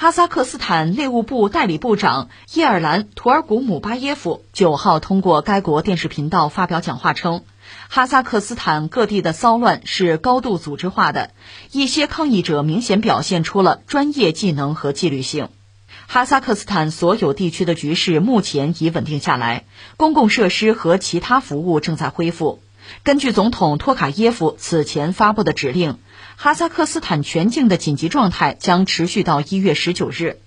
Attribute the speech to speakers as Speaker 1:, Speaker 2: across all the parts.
Speaker 1: 哈萨克斯坦内务部代理部长叶尔兰·图尔古姆巴耶夫九号通过该国电视频道发表讲话称，哈萨克斯坦各地的骚乱是高度组织化的，一些抗议者明显表现出了专业技能和纪律性。哈萨克斯坦所有地区的局势目前已稳定下来，公共设施和其他服务正在恢复。根据总统托卡耶夫此前发布的指令。哈萨克斯坦全境的紧急状态将持续到一月十九日。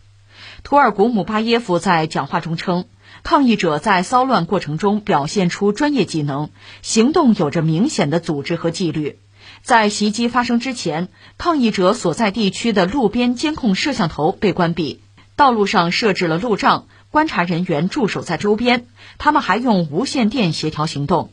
Speaker 1: 图尔古姆巴耶夫在讲话中称，抗议者在骚乱过程中表现出专业技能，行动有着明显的组织和纪律。在袭击发生之前，抗议者所在地区的路边监控摄像头被关闭，道路上设置了路障，观察人员驻守在周边，他们还用无线电协调行动。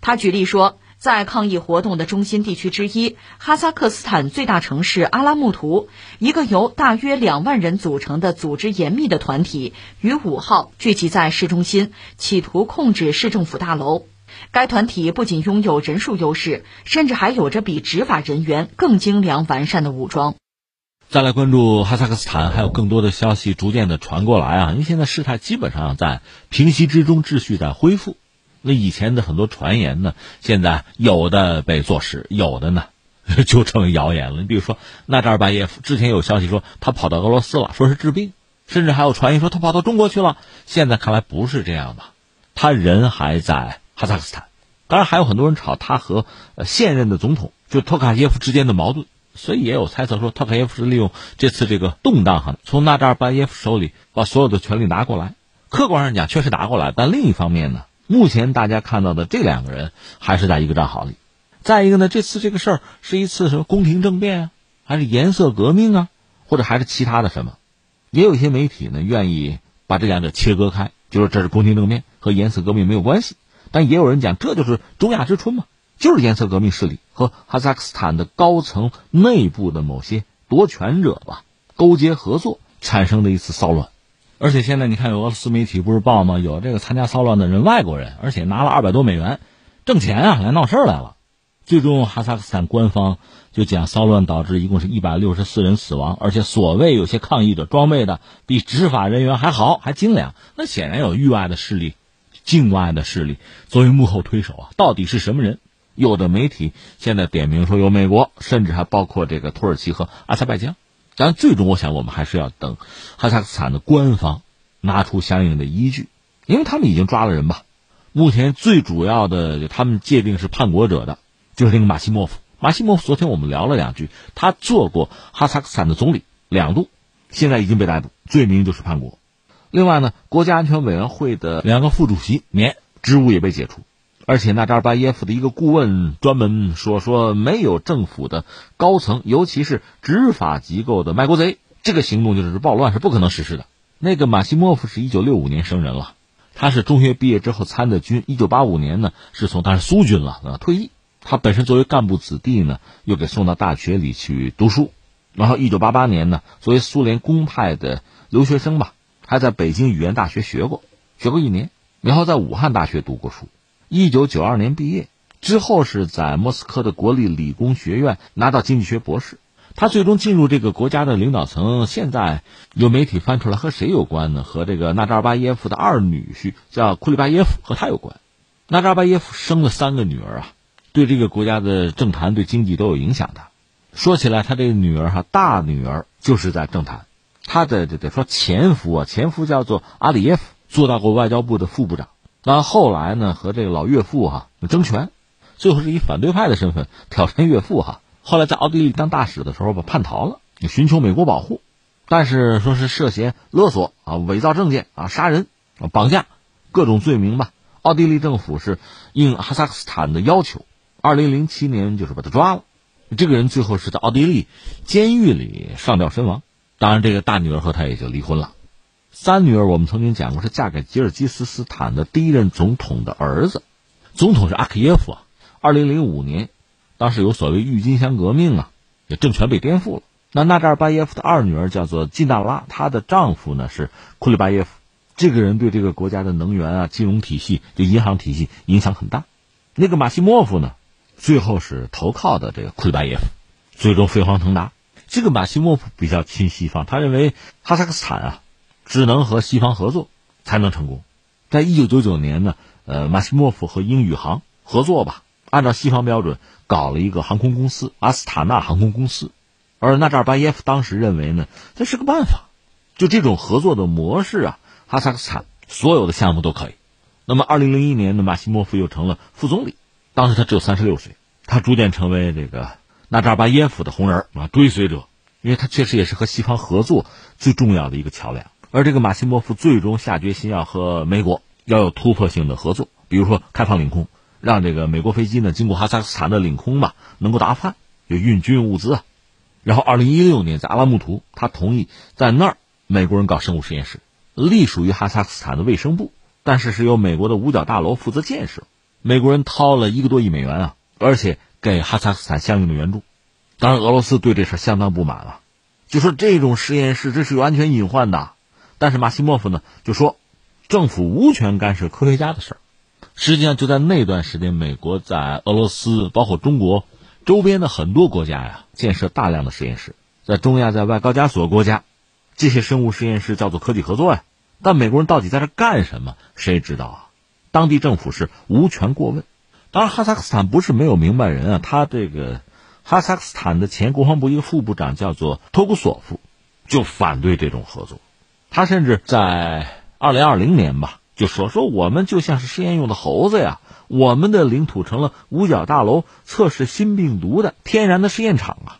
Speaker 1: 他举例说。在抗议活动的中心地区之一，哈萨克斯坦最大城市阿拉木图，一个由大约两万人组成的组织严密的团体于五号聚集在市中心，企图控制市政府大楼。该团体不仅拥有人数优势，甚至还有着比执法人员更精良完善的武装。
Speaker 2: 再来关注哈萨克斯坦，还有更多的消息逐渐的传过来啊，因为现在事态基本上在平息之中，秩序在恢复。那以前的很多传言呢，现在有的被坐实，有的呢就成为谣言了。你比如说纳扎尔巴耶夫，之前有消息说他跑到俄罗斯了，说是治病，甚至还有传言说他跑到中国去了。现在看来不是这样的，他人还在哈萨克斯坦。当然还有很多人吵他和现任的总统就托卡耶夫之间的矛盾，所以也有猜测说托卡耶夫是利用这次这个动荡哈，从纳扎尔巴耶夫手里把所有的权力拿过来。客观上讲确实拿过来，但另一方面呢？目前大家看到的这两个人还是在一个战壕里。再一个呢，这次这个事儿是一次什么宫廷政变啊，还是颜色革命啊，或者还是其他的什么？也有一些媒体呢愿意把这两者切割开，就说这是宫廷政变和颜色革命没有关系。但也有人讲，这就是中亚之春嘛，就是颜色革命势力和哈萨克斯坦的高层内部的某些夺权者吧勾结合作产生的一次骚乱。而且现在你看，有俄罗斯媒体不是报吗？有这个参加骚乱的人，外国人，而且拿了二百多美元，挣钱啊，来闹事来了。最终，哈萨克斯坦官方就讲，骚乱导致一共是一百六十四人死亡，而且所谓有些抗议者装备的比执法人员还好，还精良。那显然有域外的势力、境外的势力作为幕后推手啊。到底是什么人？有的媒体现在点名说有美国，甚至还包括这个土耳其和阿塞拜疆。但最终，我想我们还是要等哈萨克斯坦的官方拿出相应的依据，因为他们已经抓了人吧。目前最主要的，他们界定是叛国者的，就是那个马西莫夫。马西莫夫昨天我们聊了两句，他做过哈萨克斯坦的总理两度，现在已经被逮捕，罪名就是叛国。另外呢，国家安全委员会的两个副主席免职务也被解除。而且纳扎尔巴耶夫的一个顾问专门说说，没有政府的高层，尤其是执法机构的卖国贼，这个行动就是暴乱，是不可能实施的。那个马西莫夫是一九六五年生人了，他是中学毕业之后参的军，一九八五年呢是从他是苏军了啊退役。他本身作为干部子弟呢，又给送到大学里去读书。然后一九八八年呢，作为苏联公派的留学生吧，还在北京语言大学学过，学过一年，然后在武汉大学读过书。一九九二年毕业之后，是在莫斯科的国立理工学院拿到经济学博士。他最终进入这个国家的领导层。现在有媒体翻出来和谁有关呢？和这个纳扎尔巴耶夫的二女婿叫库里巴耶夫和他有关。纳扎尔巴耶夫生了三个女儿啊，对这个国家的政坛、对经济都有影响的。说起来，他这个女儿哈，大女儿就是在政坛，他的这得说前夫啊，前夫叫做阿里耶夫，做到过外交部的副部长。那后来呢？和这个老岳父哈争权，最后是以反对派的身份挑战岳父哈。后来在奥地利当大使的时候吧，叛逃了，寻求美国保护，但是说是涉嫌勒索啊、伪造证件啊、杀人啊、绑架，各种罪名吧。奥地利政府是应哈萨克斯坦的要求，二零零七年就是把他抓了。这个人最后是在奥地利监狱里上吊身亡。当然，这个大女儿和他也就离婚了。三女儿，我们曾经讲过，是嫁给吉尔吉斯斯坦的第一任总统的儿子，总统是阿克耶夫啊。二零零五年，当时有所谓郁金香革命啊，也政权被颠覆了。那纳扎尔巴耶夫的二女儿叫做金娜拉，她的丈夫呢是库里巴耶夫，这个人对这个国家的能源啊、金融体系、这银行体系影响很大。那个马西莫夫呢，最后是投靠的这个库里巴耶夫，最终飞黄腾达。这个马西莫夫比较亲西方，他认为哈萨克斯坦啊，只能和西方合作才能成功。在一九九九年呢，呃，马西莫夫和英宇航合作吧，按照西方标准搞了一个航空公司——阿斯塔纳航空公司。而纳扎尔巴耶夫当时认为呢，这是个办法，就这种合作的模式啊，哈萨克斯坦所有的项目都可以。那么，二零零一年呢，马西莫夫又成了副总理，当时他只有三十六岁，他逐渐成为这个纳扎尔巴耶夫的红人啊，追随者，因为他确实也是和西方合作最重要的一个桥梁。而这个马西莫夫最终下决心要和美国要有突破性的合作，比如说开放领空，让这个美国飞机呢经过哈萨克斯坦的领空吧，能够打饭，就运军用物资啊。然后，二零一六年在阿拉木图，他同意在那儿美国人搞生物实验室，隶属于哈萨克斯坦的卫生部，但是是由美国的五角大楼负责建设。美国人掏了一个多亿美元啊，而且给哈萨克斯坦相应的援助。当然，俄罗斯对这事相当不满啊，就说这种实验室这是有安全隐患的。但是马西莫夫呢就说，政府无权干涉科学家的事儿。实际上就在那段时间，美国在俄罗斯，包括中国。周边的很多国家呀，建设大量的实验室，在中亚在外高加索国家，这些生物实验室叫做科技合作呀。但美国人到底在这干什么？谁知道啊？当地政府是无权过问。当然，哈萨克斯坦不是没有明白人啊。他这个哈萨克斯坦的前国防部一个副部长叫做托古索夫，就反对这种合作。他甚至在二零二零年吧，就说说我们就像是实验用的猴子呀。我们的领土成了五角大楼测试新病毒的天然的试验场啊！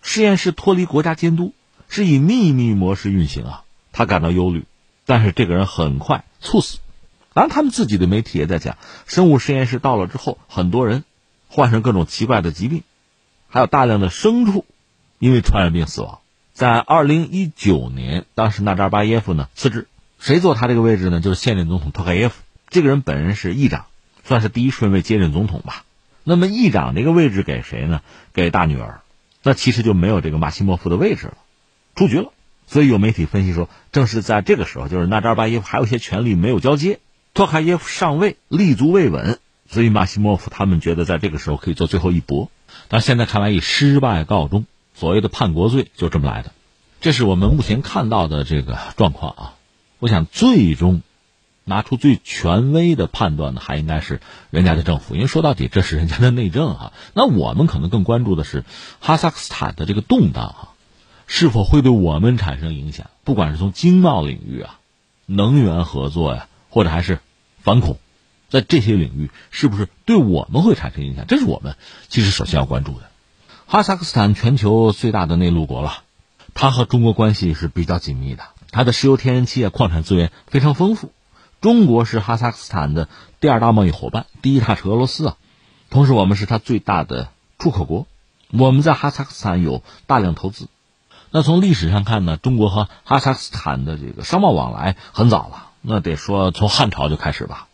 Speaker 2: 实验室脱离国家监督，是以秘密模式运行啊！他感到忧虑，但是这个人很快猝死。当然，他们自己的媒体也在讲，生物实验室到了之后，很多人患上各种奇怪的疾病，还有大量的牲畜因为传染病死亡。在二零一九年，当时纳扎尔巴耶夫呢辞职，谁坐他这个位置呢？就是现任总统托卡耶夫。这个人本人是议长。算是第一顺位接任总统吧。那么议长这个位置给谁呢？给大女儿。那其实就没有这个马西莫夫的位置了，出局了。所以有媒体分析说，正是在这个时候，就是纳扎尔巴耶夫还有一些权力没有交接，托卡耶夫上位立足未稳，所以马西莫夫他们觉得在这个时候可以做最后一搏。但现在看来以失败告终，所谓的叛国罪就这么来的。这是我们目前看到的这个状况啊。我想最终。拿出最权威的判断的，还应该是人家的政府，因为说到底这是人家的内政哈。那我们可能更关注的是哈萨克斯坦的这个动荡哈，是否会对我们产生影响？不管是从经贸领域啊、能源合作呀，或者还是反恐，在这些领域是不是对我们会产生影响？这是我们其实首先要关注的。哈萨克斯坦全球最大的内陆国了，它和中国关系是比较紧密的，它的石油、天然气啊、矿产资源非常丰富。中国是哈萨克斯坦的第二大贸易伙伴，第一大是俄罗斯啊。同时，我们是它最大的出口国，我们在哈萨克斯坦有大量投资。那从历史上看呢，中国和哈萨克斯坦的这个商贸往来很早了，那得说从汉朝就开始吧，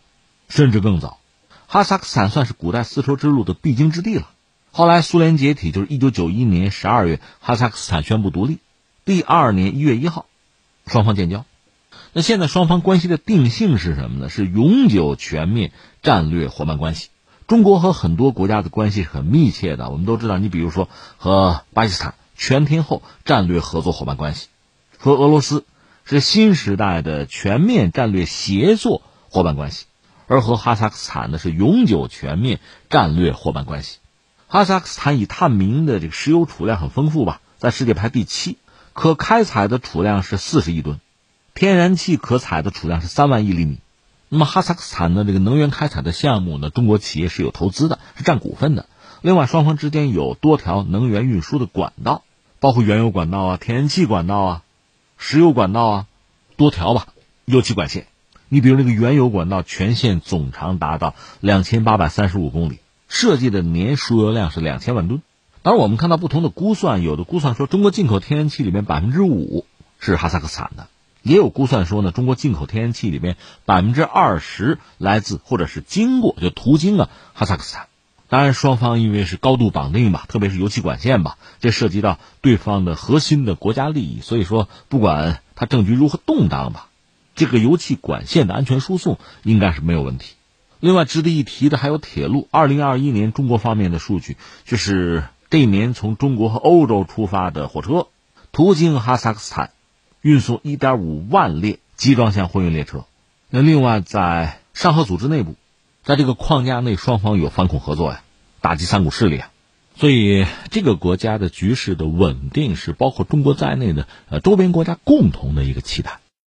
Speaker 2: 甚至更早。哈萨克斯坦算是古代丝绸之路的必经之地了。后来苏联解体，就是一九九一年十二月，哈萨克斯坦宣布独立，第二年一月一号，双方建交。那现在双方关系的定性是什么呢？是永久全面战略伙伴关系。中国和很多国家的关系是很密切的。我们都知道，你比如说和巴基斯坦全天候战略合作伙伴关系，和俄罗斯是新时代的全面战略协作伙伴关系，而和哈萨克斯坦呢是永久全面战略伙伴关系。哈萨克斯坦以探明的这个石油储量很丰富吧，在世界排第七，可开采的储量是四十亿吨。天然气可采的储量是三万亿厘米，那么哈萨克斯坦的这个能源开采的项目呢，中国企业是有投资的，是占股份的。另外，双方之间有多条能源运输的管道，包括原油管道啊、天然气管道啊、石油管道啊，多条吧，油气管线。你比如那个原油管道全线总长达到两千八百三十五公里，设计的年输油量是两千万吨。当然，我们看到不同的估算，有的估算说中国进口天然气里面百分之五是哈萨克斯坦的。也有估算说呢，中国进口天然气里面百分之二十来自或者是经过就途经了哈萨克斯坦。当然，双方因为是高度绑定吧，特别是油气管线吧，这涉及到对方的核心的国家利益。所以说，不管它政局如何动荡吧，这个油气管线的安全输送应该是没有问题。另外，值得一提的还有铁路。二零二一年中国方面的数据就是这一年从中国和欧洲出发的火车，途经哈萨克斯坦，运送1.5万列集装箱货运列车。那另外，在上合组织内部，在这个框架内，双方有反恐合作呀，打击三股势力啊。所以，这个国家的局势的稳定是包括中国在内的呃周边国家共同的一个期待。